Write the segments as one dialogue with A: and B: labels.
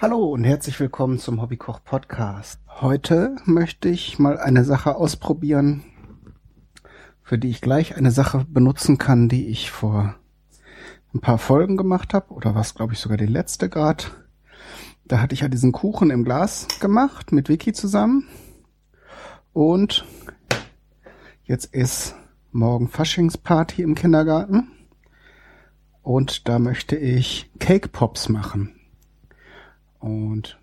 A: Hallo und herzlich willkommen zum Hobbykoch Podcast. Heute möchte ich mal eine Sache ausprobieren, für die ich gleich eine Sache benutzen kann, die ich vor ein paar Folgen gemacht habe oder was glaube ich sogar die letzte grad. Da hatte ich ja diesen Kuchen im Glas gemacht mit Vicky zusammen und jetzt ist morgen Faschingsparty im Kindergarten und da möchte ich Cake Pops machen. Und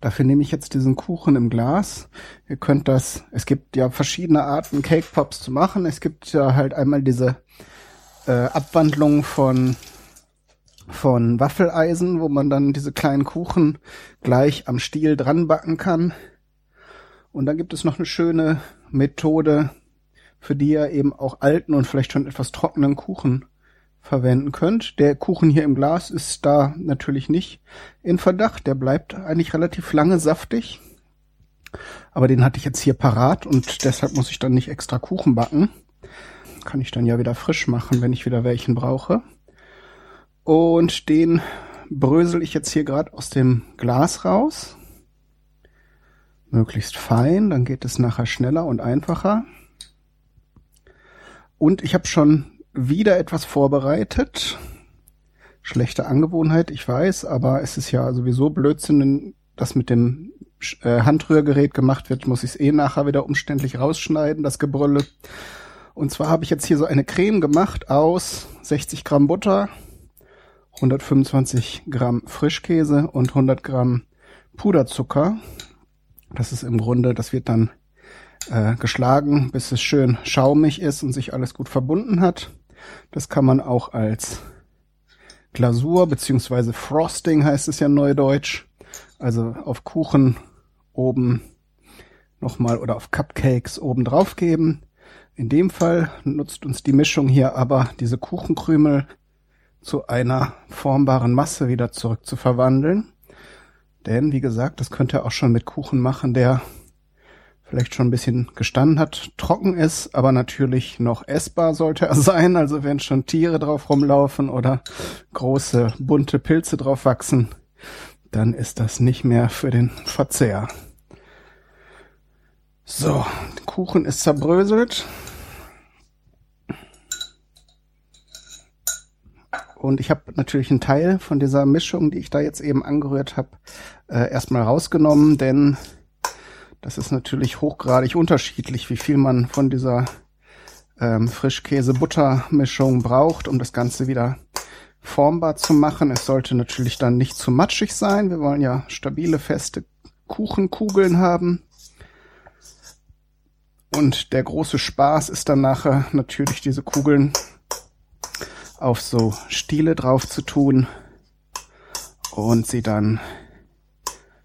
A: dafür nehme ich jetzt diesen Kuchen im Glas. Ihr könnt das, es gibt ja verschiedene Arten Cake Pops zu machen. Es gibt ja halt einmal diese äh, Abwandlung von von Waffeleisen, wo man dann diese kleinen Kuchen gleich am Stiel dran backen kann. Und dann gibt es noch eine schöne Methode, für die ihr eben auch alten und vielleicht schon etwas trockenen Kuchen verwenden könnt. Der Kuchen hier im Glas ist da natürlich nicht in Verdacht. Der bleibt eigentlich relativ lange saftig. Aber den hatte ich jetzt hier parat und deshalb muss ich dann nicht extra Kuchen backen. Kann ich dann ja wieder frisch machen, wenn ich wieder welchen brauche. Und den brösel ich jetzt hier gerade aus dem Glas raus. Möglichst fein, dann geht es nachher schneller und einfacher. Und ich habe schon wieder etwas vorbereitet. Schlechte Angewohnheit, ich weiß, aber es ist ja sowieso Blödsinn, dass mit dem äh, Handrührgerät gemacht wird, muss ich es eh nachher wieder umständlich rausschneiden, das Gebrülle. Und zwar habe ich jetzt hier so eine Creme gemacht aus 60 Gramm Butter, 125 Gramm Frischkäse und 100 Gramm Puderzucker. Das ist im Grunde, das wird dann äh, geschlagen, bis es schön schaumig ist und sich alles gut verbunden hat. Das kann man auch als Glasur beziehungsweise Frosting heißt es ja neudeutsch. Also auf Kuchen oben nochmal oder auf Cupcakes oben drauf geben. In dem Fall nutzt uns die Mischung hier aber diese Kuchenkrümel zu einer formbaren Masse wieder zurück zu verwandeln. Denn wie gesagt, das könnt ihr auch schon mit Kuchen machen, der vielleicht schon ein bisschen gestanden hat, trocken ist, aber natürlich noch essbar sollte er sein. Also wenn schon Tiere drauf rumlaufen oder große bunte Pilze drauf wachsen, dann ist das nicht mehr für den Verzehr. So, der Kuchen ist zerbröselt. Und ich habe natürlich einen Teil von dieser Mischung, die ich da jetzt eben angerührt habe, äh, erstmal rausgenommen, denn das ist natürlich hochgradig unterschiedlich, wie viel man von dieser ähm, Frischkäse-Butter-Mischung braucht, um das Ganze wieder formbar zu machen. Es sollte natürlich dann nicht zu matschig sein. Wir wollen ja stabile, feste Kuchenkugeln haben. Und der große Spaß ist dann nachher natürlich diese Kugeln auf so Stiele drauf zu tun und sie dann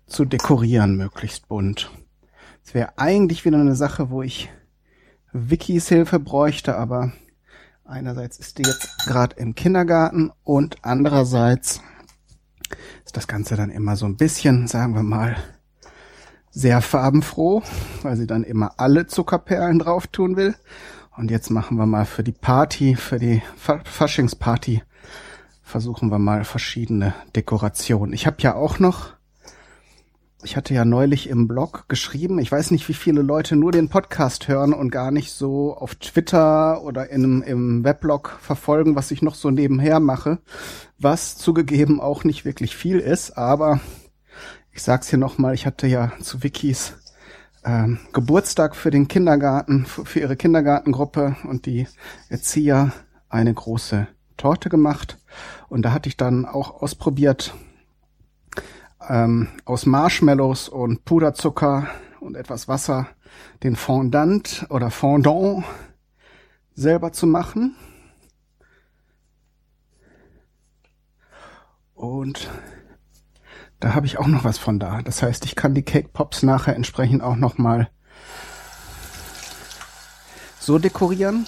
A: zu dekorieren, möglichst bunt. Es wäre eigentlich wieder eine Sache, wo ich Wikis Hilfe bräuchte, aber einerseits ist die jetzt gerade im Kindergarten und andererseits ist das Ganze dann immer so ein bisschen, sagen wir mal, sehr farbenfroh, weil sie dann immer alle Zuckerperlen drauf tun will. Und jetzt machen wir mal für die Party, für die Faschingsparty, versuchen wir mal verschiedene Dekorationen. Ich habe ja auch noch ich hatte ja neulich im Blog geschrieben, ich weiß nicht, wie viele Leute nur den Podcast hören und gar nicht so auf Twitter oder in, im Weblog verfolgen, was ich noch so nebenher mache, was zugegeben auch nicht wirklich viel ist, aber ich sag's hier nochmal, ich hatte ja zu Wikis ähm, Geburtstag für den Kindergarten, für, für ihre Kindergartengruppe und die Erzieher eine große Torte gemacht. Und da hatte ich dann auch ausprobiert, ähm, aus Marshmallows und Puderzucker und etwas Wasser den Fondant oder Fondant selber zu machen. Und da habe ich auch noch was von da. Das heißt, ich kann die Cake Pops nachher entsprechend auch noch mal so dekorieren.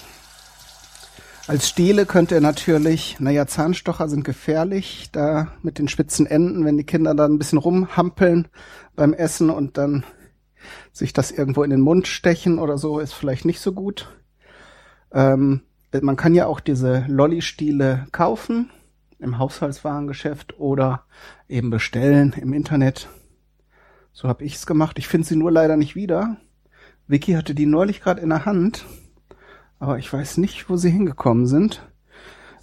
A: Als Stiele könnt ihr natürlich, naja, Zahnstocher sind gefährlich, da mit den spitzen Enden, wenn die Kinder dann ein bisschen rumhampeln beim Essen und dann sich das irgendwo in den Mund stechen oder so, ist vielleicht nicht so gut. Ähm, man kann ja auch diese Lolli-Stiele kaufen. im Haushaltswarengeschäft oder eben bestellen im Internet. So habe ich's gemacht. Ich finde sie nur leider nicht wieder. Vicky hatte die neulich gerade in der Hand, aber ich weiß nicht, wo sie hingekommen sind.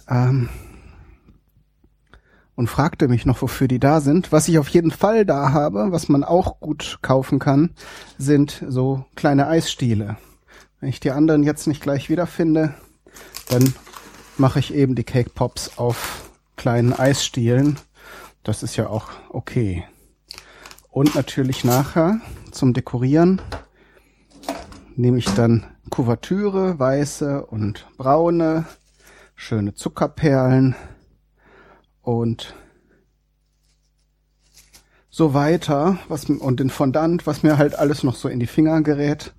A: Ähm, und fragte mich noch, wofür die da sind. Was ich auf jeden Fall da habe, was man auch gut kaufen kann, sind so kleine Eisstiele. Wenn ich die anderen jetzt nicht gleich wiederfinde, dann mache ich eben die Cake Pops auf kleinen Eisstielen. Das ist ja auch okay. Und natürlich nachher zum Dekorieren nehme ich dann Kuvertüre, weiße und braune, schöne Zuckerperlen und so weiter, was und den Fondant, was mir halt alles noch so in die Finger gerät.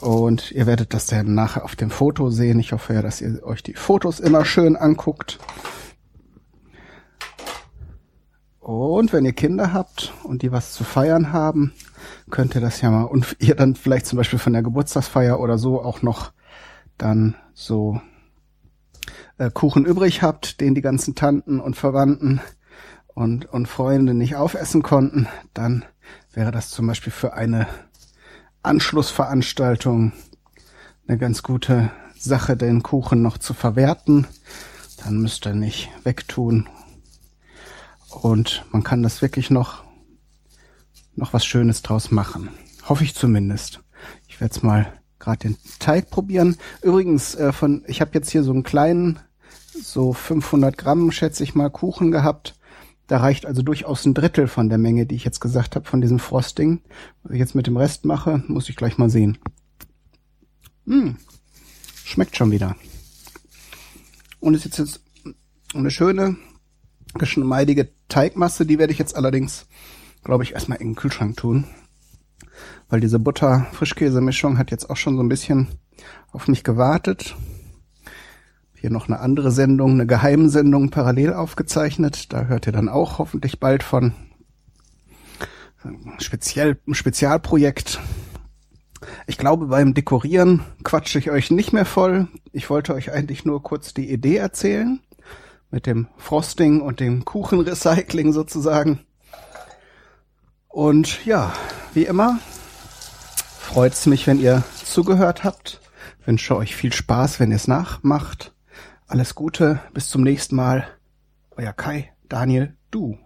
A: Und ihr werdet das dann nachher auf dem Foto sehen. Ich hoffe ja, dass ihr euch die Fotos immer schön anguckt. Und wenn ihr Kinder habt und die was zu feiern haben, könnt ihr das ja mal und ihr dann vielleicht zum Beispiel von der Geburtstagsfeier oder so auch noch dann so äh, Kuchen übrig habt, den die ganzen Tanten und Verwandten und, und Freunde nicht aufessen konnten, dann wäre das zum Beispiel für eine Anschlussveranstaltung eine ganz gute Sache, den Kuchen noch zu verwerten. Dann müsst ihr nicht wegtun und man kann das wirklich noch, noch was Schönes draus machen. Hoffe ich zumindest. Ich werde jetzt mal gerade den Teig probieren. Übrigens, äh, von, ich habe jetzt hier so einen kleinen, so 500 Gramm, schätze ich mal, Kuchen gehabt. Da reicht also durchaus ein Drittel von der Menge, die ich jetzt gesagt habe, von diesem Frosting. Was ich jetzt mit dem Rest mache, muss ich gleich mal sehen. Hm, schmeckt schon wieder. Und ist jetzt, jetzt eine schöne, geschmeidige Teigmasse, die werde ich jetzt allerdings, glaube ich, erstmal in den Kühlschrank tun. Weil diese Butter-Frischkäse-Mischung hat jetzt auch schon so ein bisschen auf mich gewartet. Hier noch eine andere Sendung, eine Geheimsendung parallel aufgezeichnet. Da hört ihr dann auch hoffentlich bald von. Speziell, ein Spezialprojekt. Ich glaube, beim Dekorieren quatsche ich euch nicht mehr voll. Ich wollte euch eigentlich nur kurz die Idee erzählen mit dem Frosting und dem Kuchenrecycling sozusagen. Und ja, wie immer freut's mich, wenn ihr zugehört habt. Wünsche euch viel Spaß, wenn ihr es nachmacht. Alles Gute, bis zum nächsten Mal. Euer Kai, Daniel, du.